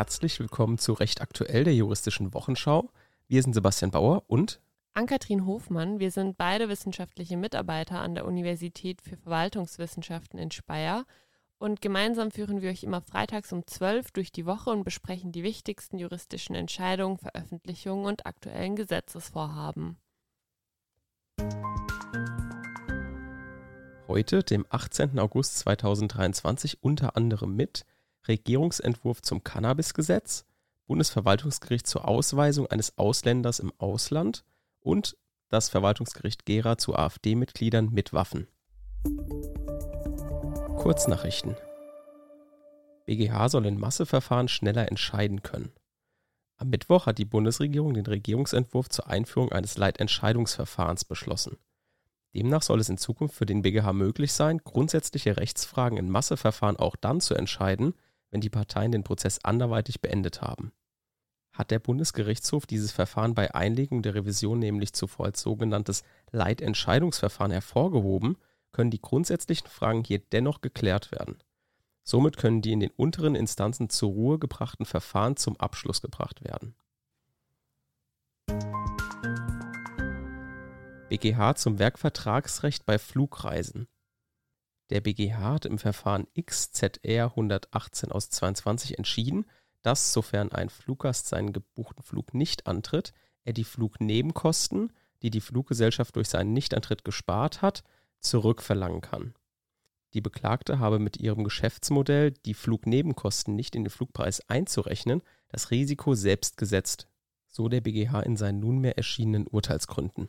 Herzlich willkommen zu Recht aktuell der juristischen Wochenschau. Wir sind Sebastian Bauer und Ann-Kathrin Hofmann. Wir sind beide wissenschaftliche Mitarbeiter an der Universität für Verwaltungswissenschaften in Speyer und gemeinsam führen wir euch immer freitags um 12 durch die Woche und besprechen die wichtigsten juristischen Entscheidungen, Veröffentlichungen und aktuellen Gesetzesvorhaben. Heute, dem 18. August 2023, unter anderem mit Regierungsentwurf zum Cannabisgesetz, Bundesverwaltungsgericht zur Ausweisung eines Ausländers im Ausland und das Verwaltungsgericht Gera zu AfD-Mitgliedern mit Waffen. Kurznachrichten. BGH soll in Masseverfahren schneller entscheiden können. Am Mittwoch hat die Bundesregierung den Regierungsentwurf zur Einführung eines Leitentscheidungsverfahrens beschlossen. Demnach soll es in Zukunft für den BGH möglich sein, grundsätzliche Rechtsfragen in Masseverfahren auch dann zu entscheiden, wenn die Parteien den Prozess anderweitig beendet haben. Hat der Bundesgerichtshof dieses Verfahren bei Einlegung der Revision nämlich zuvor als sogenanntes Leitentscheidungsverfahren hervorgehoben, können die grundsätzlichen Fragen hier dennoch geklärt werden. Somit können die in den unteren Instanzen zur Ruhe gebrachten Verfahren zum Abschluss gebracht werden. BGH zum Werkvertragsrecht bei Flugreisen. Der BGH hat im Verfahren XZR 118 aus 22 entschieden, dass, sofern ein Fluggast seinen gebuchten Flug nicht antritt, er die Flugnebenkosten, die die Fluggesellschaft durch seinen Nichtantritt gespart hat, zurückverlangen kann. Die Beklagte habe mit ihrem Geschäftsmodell, die Flugnebenkosten nicht in den Flugpreis einzurechnen, das Risiko selbst gesetzt, so der BGH in seinen nunmehr erschienenen Urteilsgründen.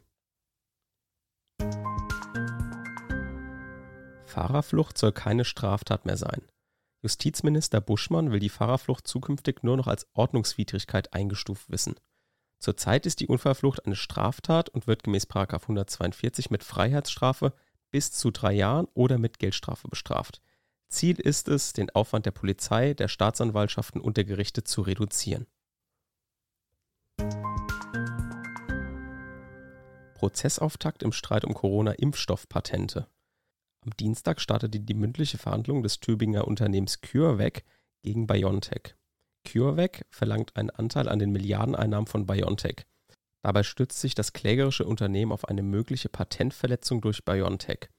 Fahrerflucht soll keine Straftat mehr sein. Justizminister Buschmann will die Fahrerflucht zukünftig nur noch als Ordnungswidrigkeit eingestuft wissen. Zurzeit ist die Unfallflucht eine Straftat und wird gemäß 142 mit Freiheitsstrafe bis zu drei Jahren oder mit Geldstrafe bestraft. Ziel ist es, den Aufwand der Polizei, der Staatsanwaltschaften und der Gerichte zu reduzieren. Prozessauftakt im Streit um Corona-Impfstoffpatente. Am Dienstag startete die mündliche Verhandlung des Tübinger Unternehmens CureVac gegen BioNTech. CureVac verlangt einen Anteil an den Milliardeneinnahmen von BioNTech. Dabei stützt sich das klägerische Unternehmen auf eine mögliche Patentverletzung durch BioNTech.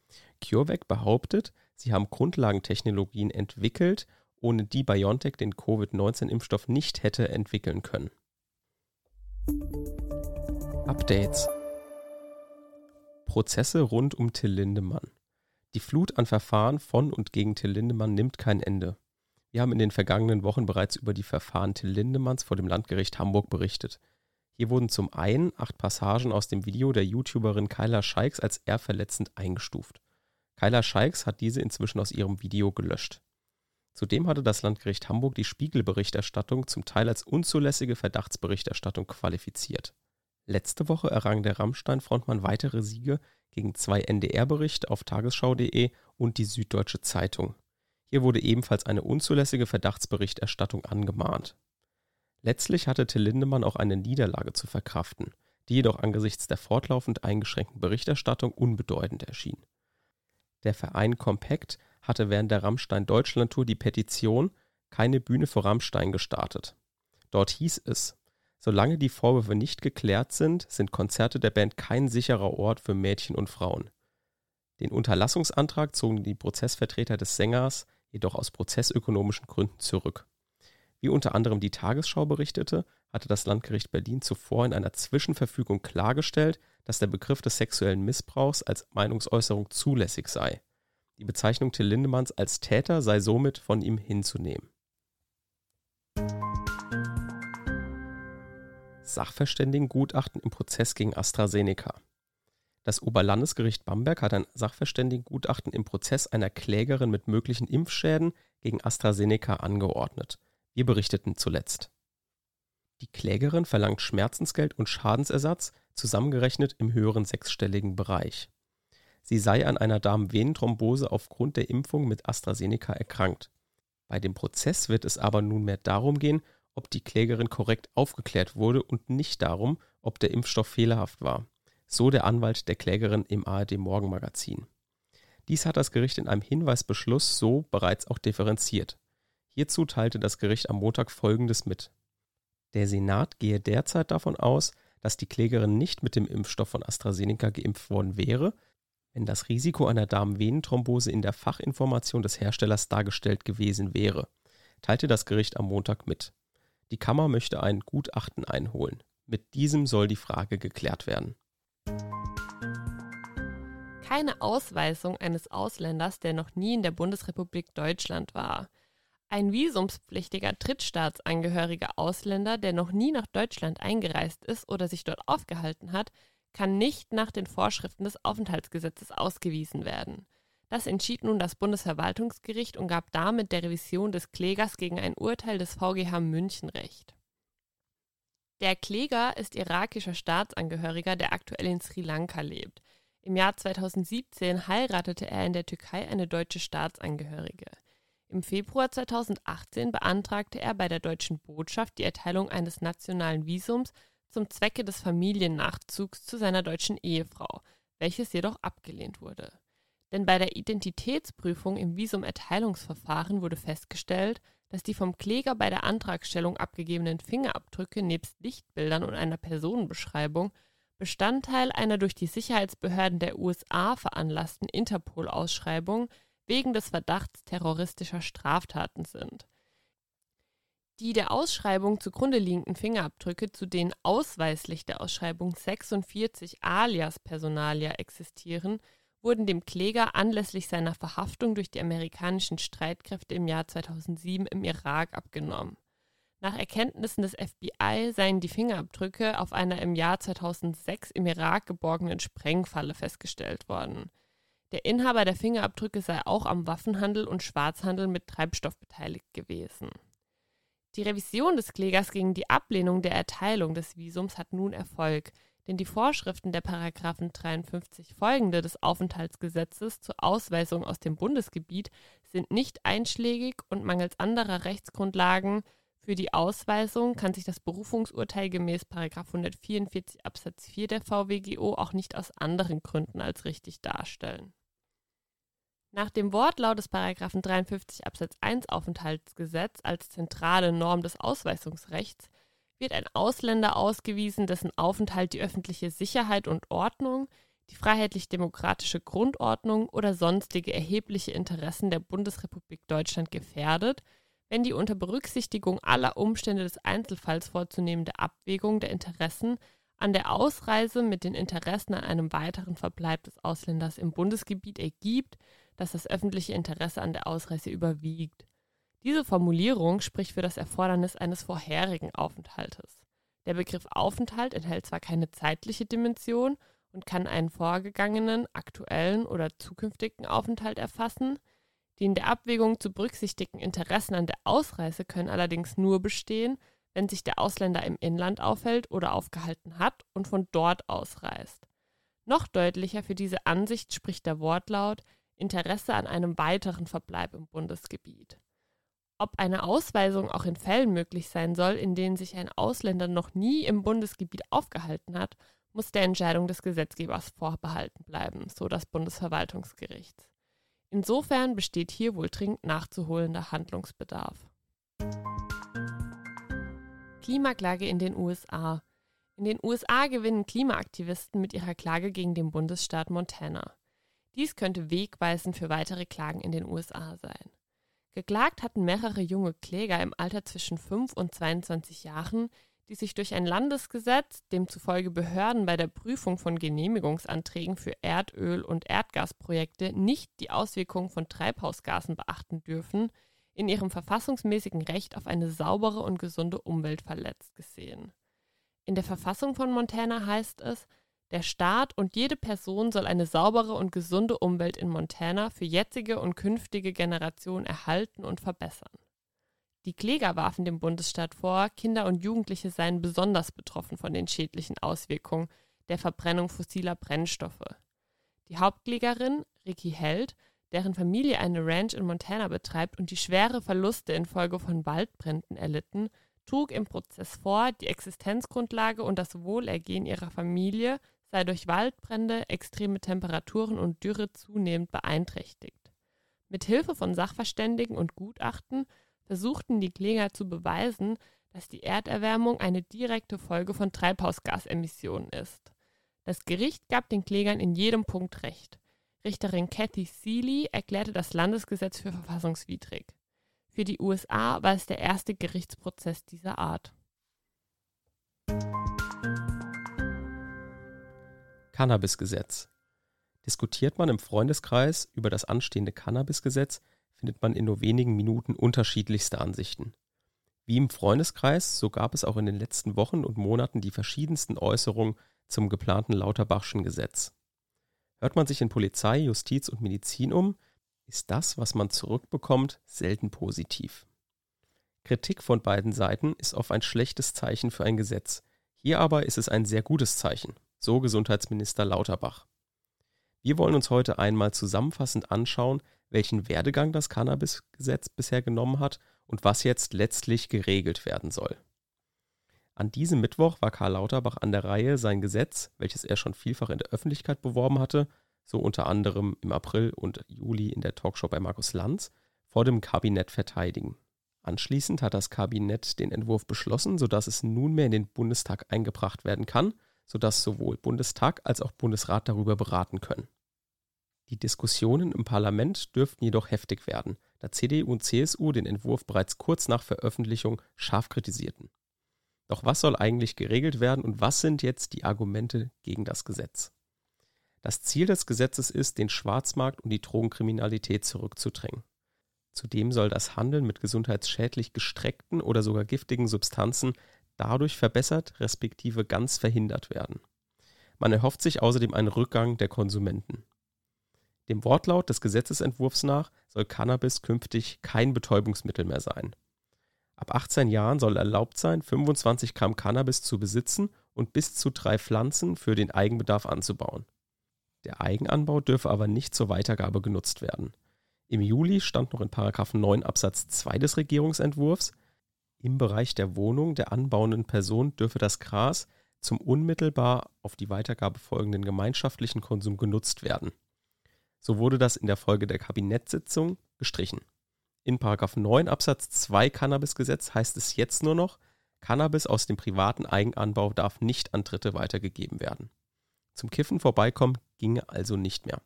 CureVac behauptet, sie haben Grundlagentechnologien entwickelt, ohne die BioNTech den Covid-19-Impfstoff nicht hätte entwickeln können. Updates Prozesse rund um Till Lindemann. Die Flut an Verfahren von und gegen Till Lindemann nimmt kein Ende. Wir haben in den vergangenen Wochen bereits über die Verfahren Till Lindemanns vor dem Landgericht Hamburg berichtet. Hier wurden zum einen acht Passagen aus dem Video der YouTuberin Kyla Scheiks als ehrverletzend eingestuft. Kyla Scheiks hat diese inzwischen aus ihrem Video gelöscht. Zudem hatte das Landgericht Hamburg die Spiegelberichterstattung zum Teil als unzulässige Verdachtsberichterstattung qualifiziert. Letzte Woche errang der Rammstein-Frontmann weitere Siege gegen zwei NDR-Berichte auf tagesschau.de und die Süddeutsche Zeitung. Hier wurde ebenfalls eine unzulässige Verdachtsberichterstattung angemahnt. Letztlich hatte Till Lindemann auch eine Niederlage zu verkraften, die jedoch angesichts der fortlaufend eingeschränkten Berichterstattung unbedeutend erschien. Der Verein Compact hatte während der Rammstein Deutschland Tour die Petition Keine Bühne für Rammstein gestartet. Dort hieß es, Solange die Vorwürfe nicht geklärt sind, sind Konzerte der Band kein sicherer Ort für Mädchen und Frauen. Den Unterlassungsantrag zogen die Prozessvertreter des Sängers jedoch aus prozessökonomischen Gründen zurück. Wie unter anderem die Tagesschau berichtete, hatte das Landgericht Berlin zuvor in einer Zwischenverfügung klargestellt, dass der Begriff des sexuellen Missbrauchs als Meinungsäußerung zulässig sei. Die Bezeichnung Till Lindemanns als Täter sei somit von ihm hinzunehmen. Sachverständigengutachten im Prozess gegen AstraZeneca. Das Oberlandesgericht Bamberg hat ein Sachverständigengutachten im Prozess einer Klägerin mit möglichen Impfschäden gegen AstraZeneca angeordnet. Wir berichteten zuletzt. Die Klägerin verlangt Schmerzensgeld und Schadensersatz, zusammengerechnet im höheren sechsstelligen Bereich. Sie sei an einer Darmvenenthrombose aufgrund der Impfung mit AstraZeneca erkrankt. Bei dem Prozess wird es aber nunmehr darum gehen, ob die Klägerin korrekt aufgeklärt wurde und nicht darum, ob der Impfstoff fehlerhaft war. So der Anwalt der Klägerin im ARD Morgenmagazin. Dies hat das Gericht in einem Hinweisbeschluss so bereits auch differenziert. Hierzu teilte das Gericht am Montag Folgendes mit. Der Senat gehe derzeit davon aus, dass die Klägerin nicht mit dem Impfstoff von AstraZeneca geimpft worden wäre, wenn das Risiko einer Darmvenenthrombose in der Fachinformation des Herstellers dargestellt gewesen wäre, teilte das Gericht am Montag mit. Die Kammer möchte ein Gutachten einholen. Mit diesem soll die Frage geklärt werden. Keine Ausweisung eines Ausländers, der noch nie in der Bundesrepublik Deutschland war. Ein visumspflichtiger Drittstaatsangehöriger Ausländer, der noch nie nach Deutschland eingereist ist oder sich dort aufgehalten hat, kann nicht nach den Vorschriften des Aufenthaltsgesetzes ausgewiesen werden. Das entschied nun das Bundesverwaltungsgericht und gab damit der Revision des Klägers gegen ein Urteil des VGH München Recht. Der Kläger ist irakischer Staatsangehöriger, der aktuell in Sri Lanka lebt. Im Jahr 2017 heiratete er in der Türkei eine deutsche Staatsangehörige. Im Februar 2018 beantragte er bei der deutschen Botschaft die Erteilung eines nationalen Visums zum Zwecke des Familiennachzugs zu seiner deutschen Ehefrau, welches jedoch abgelehnt wurde. Denn bei der Identitätsprüfung im Visumerteilungsverfahren wurde festgestellt, dass die vom Kläger bei der Antragstellung abgegebenen Fingerabdrücke nebst Lichtbildern und einer Personenbeschreibung Bestandteil einer durch die Sicherheitsbehörden der USA veranlassten Interpol-Ausschreibung wegen des Verdachts terroristischer Straftaten sind. Die der Ausschreibung zugrunde liegenden Fingerabdrücke, zu denen ausweislich der Ausschreibung 46 alias Personalia existieren, wurden dem Kläger anlässlich seiner Verhaftung durch die amerikanischen Streitkräfte im Jahr 2007 im Irak abgenommen. Nach Erkenntnissen des FBI seien die Fingerabdrücke auf einer im Jahr 2006 im Irak geborgenen Sprengfalle festgestellt worden. Der Inhaber der Fingerabdrücke sei auch am Waffenhandel und Schwarzhandel mit Treibstoff beteiligt gewesen. Die Revision des Klägers gegen die Ablehnung der Erteilung des Visums hat nun Erfolg, denn die Vorschriften der Paragraphen 53 folgende des Aufenthaltsgesetzes zur Ausweisung aus dem Bundesgebiet sind nicht einschlägig und mangels anderer Rechtsgrundlagen für die Ausweisung kann sich das Berufungsurteil gemäß 144 Absatz 4 der VWGO auch nicht aus anderen Gründen als richtig darstellen. Nach dem Wortlaut des Paragraphen 53 Absatz 1 Aufenthaltsgesetz als zentrale Norm des Ausweisungsrechts wird ein Ausländer ausgewiesen, dessen Aufenthalt die öffentliche Sicherheit und Ordnung, die freiheitlich-demokratische Grundordnung oder sonstige erhebliche Interessen der Bundesrepublik Deutschland gefährdet, wenn die unter Berücksichtigung aller Umstände des Einzelfalls vorzunehmende Abwägung der Interessen an der Ausreise mit den Interessen an einem weiteren Verbleib des Ausländers im Bundesgebiet ergibt, dass das öffentliche Interesse an der Ausreise überwiegt. Diese Formulierung spricht für das Erfordernis eines vorherigen Aufenthaltes. Der Begriff Aufenthalt enthält zwar keine zeitliche Dimension und kann einen vorgegangenen, aktuellen oder zukünftigen Aufenthalt erfassen, die in der Abwägung zu berücksichtigten Interessen an der Ausreise können allerdings nur bestehen, wenn sich der Ausländer im Inland aufhält oder aufgehalten hat und von dort ausreist. Noch deutlicher für diese Ansicht spricht der Wortlaut, Interesse an einem weiteren Verbleib im Bundesgebiet. Ob eine Ausweisung auch in Fällen möglich sein soll, in denen sich ein Ausländer noch nie im Bundesgebiet aufgehalten hat, muss der Entscheidung des Gesetzgebers vorbehalten bleiben, so das Bundesverwaltungsgericht. Insofern besteht hier wohl dringend nachzuholender Handlungsbedarf. Klimaklage in den USA. In den USA gewinnen Klimaaktivisten mit ihrer Klage gegen den Bundesstaat Montana. Dies könnte wegweisend für weitere Klagen in den USA sein. Geklagt hatten mehrere junge Kläger im Alter zwischen 5 und 22 Jahren, die sich durch ein Landesgesetz, demzufolge Behörden bei der Prüfung von Genehmigungsanträgen für Erdöl- und Erdgasprojekte nicht die Auswirkungen von Treibhausgasen beachten dürfen, in ihrem verfassungsmäßigen Recht auf eine saubere und gesunde Umwelt verletzt gesehen. In der Verfassung von Montana heißt es, der Staat und jede Person soll eine saubere und gesunde Umwelt in Montana für jetzige und künftige Generationen erhalten und verbessern. Die Kläger warfen dem Bundesstaat vor, Kinder und Jugendliche seien besonders betroffen von den schädlichen Auswirkungen der Verbrennung fossiler Brennstoffe. Die Hauptklägerin, Ricky Held, deren Familie eine Ranch in Montana betreibt und die schwere Verluste infolge von Waldbränden erlitten, trug im Prozess vor, die Existenzgrundlage und das Wohlergehen ihrer Familie sei durch Waldbrände, extreme Temperaturen und Dürre zunehmend beeinträchtigt. Mit Hilfe von Sachverständigen und Gutachten versuchten die Kläger zu beweisen, dass die Erderwärmung eine direkte Folge von Treibhausgasemissionen ist. Das Gericht gab den Klägern in jedem Punkt recht. Richterin Kathy Seeley erklärte das Landesgesetz für verfassungswidrig. Für die USA war es der erste Gerichtsprozess dieser Art. Cannabisgesetz. Diskutiert man im Freundeskreis über das anstehende Cannabisgesetz, findet man in nur wenigen Minuten unterschiedlichste Ansichten. Wie im Freundeskreis, so gab es auch in den letzten Wochen und Monaten die verschiedensten Äußerungen zum geplanten Lauterbachschen Gesetz. Hört man sich in Polizei, Justiz und Medizin um, ist das, was man zurückbekommt, selten positiv. Kritik von beiden Seiten ist oft ein schlechtes Zeichen für ein Gesetz. Hier aber ist es ein sehr gutes Zeichen, so Gesundheitsminister Lauterbach. Wir wollen uns heute einmal zusammenfassend anschauen, welchen Werdegang das Cannabisgesetz bisher genommen hat und was jetzt letztlich geregelt werden soll. An diesem Mittwoch war Karl Lauterbach an der Reihe, sein Gesetz, welches er schon vielfach in der Öffentlichkeit beworben hatte, so unter anderem im April und Juli in der Talkshow bei Markus Lanz, vor dem Kabinett verteidigen. Anschließend hat das Kabinett den Entwurf beschlossen, sodass es nunmehr in den Bundestag eingebracht werden kann, sodass sowohl Bundestag als auch Bundesrat darüber beraten können. Die Diskussionen im Parlament dürften jedoch heftig werden, da CDU und CSU den Entwurf bereits kurz nach Veröffentlichung scharf kritisierten. Doch was soll eigentlich geregelt werden und was sind jetzt die Argumente gegen das Gesetz? Das Ziel des Gesetzes ist, den Schwarzmarkt und die Drogenkriminalität zurückzudrängen. Zudem soll das Handeln mit gesundheitsschädlich gestreckten oder sogar giftigen Substanzen dadurch verbessert respektive ganz verhindert werden. Man erhofft sich außerdem einen Rückgang der Konsumenten. Dem Wortlaut des Gesetzesentwurfs nach soll Cannabis künftig kein Betäubungsmittel mehr sein. Ab 18 Jahren soll erlaubt sein, 25 Gramm Cannabis zu besitzen und bis zu drei Pflanzen für den Eigenbedarf anzubauen. Der Eigenanbau dürfe aber nicht zur Weitergabe genutzt werden. Im Juli stand noch in 9 Absatz 2 des Regierungsentwurfs, im Bereich der Wohnung der anbauenden Person dürfe das Gras zum unmittelbar auf die Weitergabe folgenden gemeinschaftlichen Konsum genutzt werden. So wurde das in der Folge der Kabinettssitzung gestrichen. In 9 Absatz 2 Cannabisgesetz heißt es jetzt nur noch, Cannabis aus dem privaten Eigenanbau darf nicht an Dritte weitergegeben werden. Zum Kiffen vorbeikommen ginge also nicht mehr.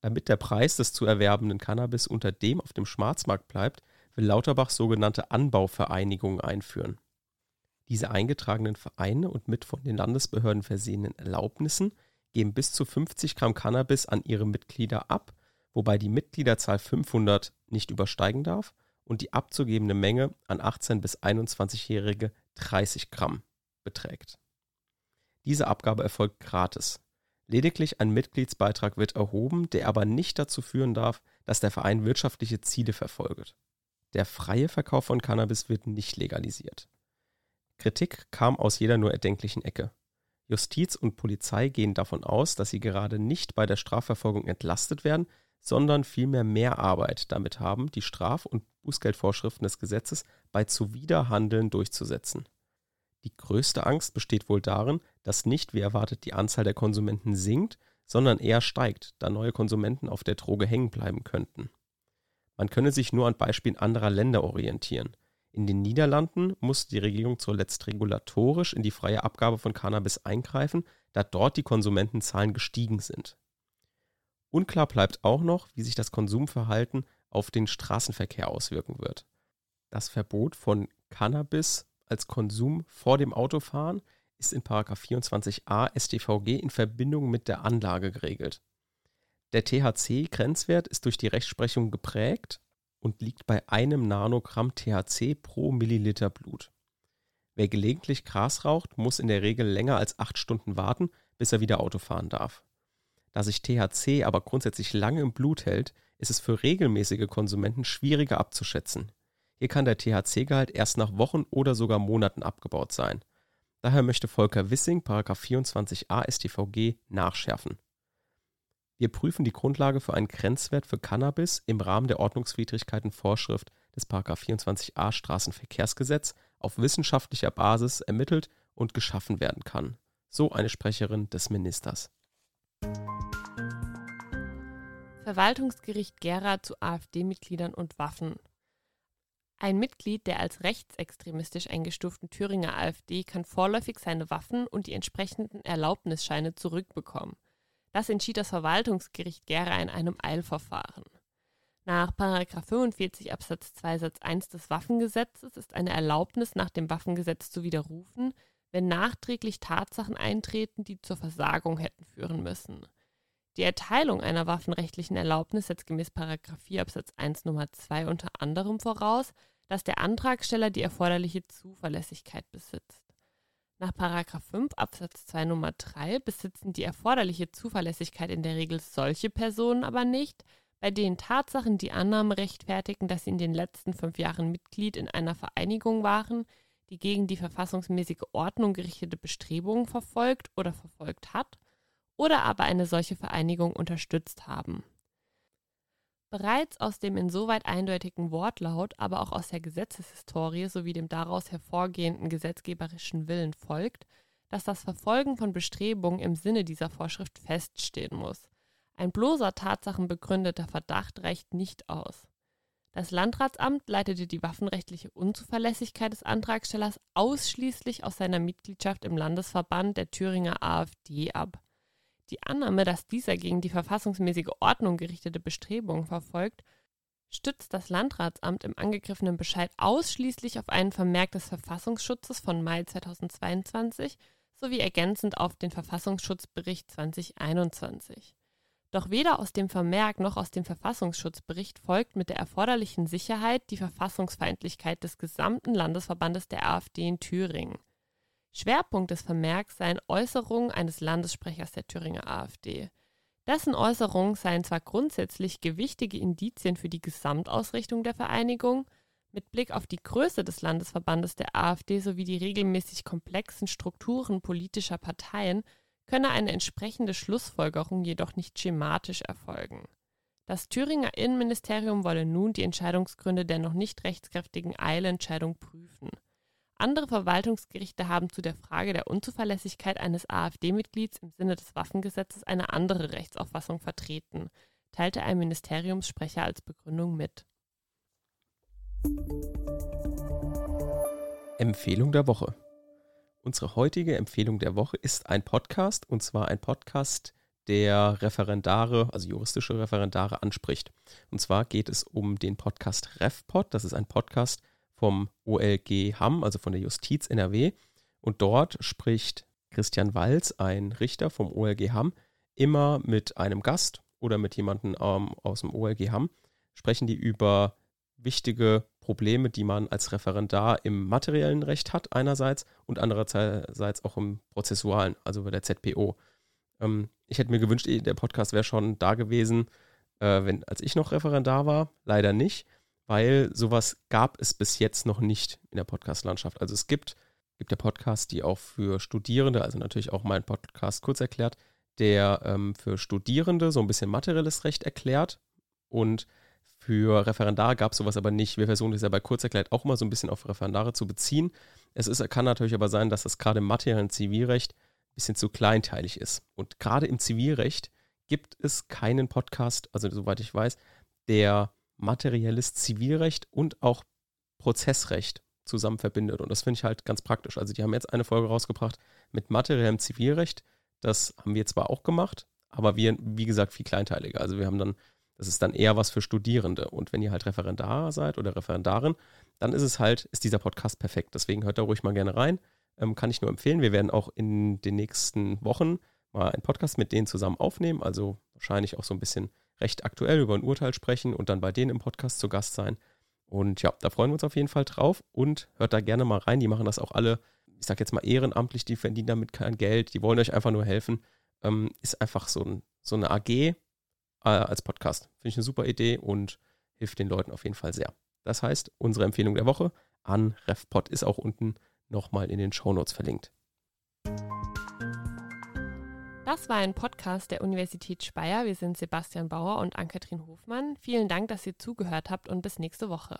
Damit der Preis des zu erwerbenden Cannabis unter dem auf dem Schwarzmarkt bleibt, will Lauterbach sogenannte Anbauvereinigungen einführen. Diese eingetragenen Vereine und mit von den Landesbehörden versehenen Erlaubnissen geben bis zu 50 Gramm Cannabis an ihre Mitglieder ab wobei die Mitgliederzahl 500 nicht übersteigen darf und die abzugebende Menge an 18 bis 21-Jährige 30 Gramm beträgt. Diese Abgabe erfolgt gratis. Lediglich ein Mitgliedsbeitrag wird erhoben, der aber nicht dazu führen darf, dass der Verein wirtschaftliche Ziele verfolgt. Der freie Verkauf von Cannabis wird nicht legalisiert. Kritik kam aus jeder nur erdenklichen Ecke. Justiz und Polizei gehen davon aus, dass sie gerade nicht bei der Strafverfolgung entlastet werden, sondern vielmehr mehr Arbeit damit haben, die Straf- und Bußgeldvorschriften des Gesetzes bei Zuwiderhandeln durchzusetzen. Die größte Angst besteht wohl darin, dass nicht wie erwartet die Anzahl der Konsumenten sinkt, sondern eher steigt, da neue Konsumenten auf der Droge hängen bleiben könnten. Man könne sich nur an Beispielen anderer Länder orientieren. In den Niederlanden musste die Regierung zuletzt regulatorisch in die freie Abgabe von Cannabis eingreifen, da dort die Konsumentenzahlen gestiegen sind. Unklar bleibt auch noch, wie sich das Konsumverhalten auf den Straßenverkehr auswirken wird. Das Verbot von Cannabis als Konsum vor dem Autofahren ist in 24a StVG in Verbindung mit der Anlage geregelt. Der THC-Grenzwert ist durch die Rechtsprechung geprägt und liegt bei einem Nanogramm THC pro Milliliter Blut. Wer gelegentlich Gras raucht, muss in der Regel länger als acht Stunden warten, bis er wieder Auto fahren darf. Da sich THC aber grundsätzlich lange im Blut hält, ist es für regelmäßige Konsumenten schwieriger abzuschätzen. Hier kann der THC-Gehalt erst nach Wochen oder sogar Monaten abgebaut sein. Daher möchte Volker Wissing 24a StVG nachschärfen. Wir prüfen die Grundlage für einen Grenzwert für Cannabis im Rahmen der Ordnungswidrigkeitenvorschrift des 24a Straßenverkehrsgesetz auf wissenschaftlicher Basis ermittelt und geschaffen werden kann. So eine Sprecherin des Ministers. Verwaltungsgericht Gera zu AfD-Mitgliedern und Waffen. Ein Mitglied der als rechtsextremistisch eingestuften Thüringer AfD kann vorläufig seine Waffen und die entsprechenden Erlaubnisscheine zurückbekommen. Das entschied das Verwaltungsgericht Gera in einem Eilverfahren. Nach 45 Absatz 2 Satz 1 des Waffengesetzes ist eine Erlaubnis nach dem Waffengesetz zu widerrufen, wenn nachträglich Tatsachen eintreten, die zur Versagung hätten führen müssen. Die Erteilung einer waffenrechtlichen Erlaubnis setzt gemäß 4 Absatz 1 Nummer 2 unter anderem voraus, dass der Antragsteller die erforderliche Zuverlässigkeit besitzt. Nach 5 Absatz 2 Nummer 3 besitzen die erforderliche Zuverlässigkeit in der Regel solche Personen aber nicht, bei denen Tatsachen die Annahme rechtfertigen, dass sie in den letzten fünf Jahren Mitglied in einer Vereinigung waren, die gegen die verfassungsmäßige Ordnung gerichtete Bestrebungen verfolgt oder verfolgt hat oder aber eine solche Vereinigung unterstützt haben. Bereits aus dem insoweit eindeutigen Wortlaut, aber auch aus der Gesetzeshistorie sowie dem daraus hervorgehenden gesetzgeberischen Willen folgt, dass das Verfolgen von Bestrebungen im Sinne dieser Vorschrift feststehen muss. Ein bloßer Tatsachenbegründeter Verdacht reicht nicht aus. Das Landratsamt leitete die waffenrechtliche Unzuverlässigkeit des Antragstellers ausschließlich aus seiner Mitgliedschaft im Landesverband der Thüringer AfD ab. Die Annahme, dass dieser gegen die verfassungsmäßige Ordnung gerichtete Bestrebungen verfolgt, stützt das Landratsamt im angegriffenen Bescheid ausschließlich auf einen Vermerk des Verfassungsschutzes von Mai 2022 sowie ergänzend auf den Verfassungsschutzbericht 2021. Doch weder aus dem Vermerk noch aus dem Verfassungsschutzbericht folgt mit der erforderlichen Sicherheit die Verfassungsfeindlichkeit des gesamten Landesverbandes der AfD in Thüringen. Schwerpunkt des Vermerks seien Äußerungen eines Landessprechers der Thüringer AfD. Dessen Äußerungen seien zwar grundsätzlich gewichtige Indizien für die Gesamtausrichtung der Vereinigung, mit Blick auf die Größe des Landesverbandes der AfD sowie die regelmäßig komplexen Strukturen politischer Parteien könne eine entsprechende Schlussfolgerung jedoch nicht schematisch erfolgen. Das Thüringer Innenministerium wolle nun die Entscheidungsgründe der noch nicht rechtskräftigen Eilentscheidung prüfen. Andere Verwaltungsgerichte haben zu der Frage der Unzuverlässigkeit eines AfD-Mitglieds im Sinne des Waffengesetzes eine andere Rechtsauffassung vertreten, teilte ein Ministeriumssprecher als Begründung mit. Empfehlung der Woche. Unsere heutige Empfehlung der Woche ist ein Podcast, und zwar ein Podcast, der Referendare, also juristische Referendare anspricht. Und zwar geht es um den Podcast RefPod. Das ist ein Podcast vom OLG Hamm, also von der Justiz NRW. Und dort spricht Christian Walz, ein Richter vom OLG Hamm, immer mit einem Gast oder mit jemandem ähm, aus dem OLG Hamm, sprechen die über wichtige Probleme, die man als Referendar im materiellen Recht hat, einerseits und andererseits auch im prozessualen, also bei der ZPO. Ähm, ich hätte mir gewünscht, der Podcast wäre schon da gewesen, äh, wenn, als ich noch Referendar war. Leider nicht weil sowas gab es bis jetzt noch nicht in der Podcast-Landschaft. Also es gibt, gibt ja Podcasts, die auch für Studierende, also natürlich auch mein Podcast kurz erklärt, der ähm, für Studierende so ein bisschen materielles Recht erklärt und für Referendare gab es sowas aber nicht. Wir versuchen das ja bei kurz erklärt auch mal so ein bisschen auf Referendare zu beziehen. Es ist, kann natürlich aber sein, dass das gerade im materiellen Zivilrecht ein bisschen zu kleinteilig ist. Und gerade im Zivilrecht gibt es keinen Podcast, also soweit ich weiß, der materielles Zivilrecht und auch Prozessrecht zusammen verbindet. Und das finde ich halt ganz praktisch. Also die haben jetzt eine Folge rausgebracht mit materiellem Zivilrecht. Das haben wir zwar auch gemacht, aber wir, wie gesagt, viel kleinteiliger. Also wir haben dann, das ist dann eher was für Studierende. Und wenn ihr halt Referendar seid oder Referendarin, dann ist es halt, ist dieser Podcast perfekt. Deswegen hört da ruhig mal gerne rein. Ähm, kann ich nur empfehlen. Wir werden auch in den nächsten Wochen mal einen Podcast mit denen zusammen aufnehmen. Also wahrscheinlich auch so ein bisschen recht aktuell über ein Urteil sprechen und dann bei denen im Podcast zu Gast sein. Und ja, da freuen wir uns auf jeden Fall drauf und hört da gerne mal rein. Die machen das auch alle, ich sag jetzt mal ehrenamtlich, die verdienen damit kein Geld, die wollen euch einfach nur helfen. Ähm, ist einfach so, ein, so eine AG äh, als Podcast. Finde ich eine super Idee und hilft den Leuten auf jeden Fall sehr. Das heißt, unsere Empfehlung der Woche an RefPod ist auch unten nochmal in den Shownotes verlinkt. Das war ein Podcast der Universität Speyer. Wir sind Sebastian Bauer und Ann-Kathrin Hofmann. Vielen Dank, dass ihr zugehört habt und bis nächste Woche.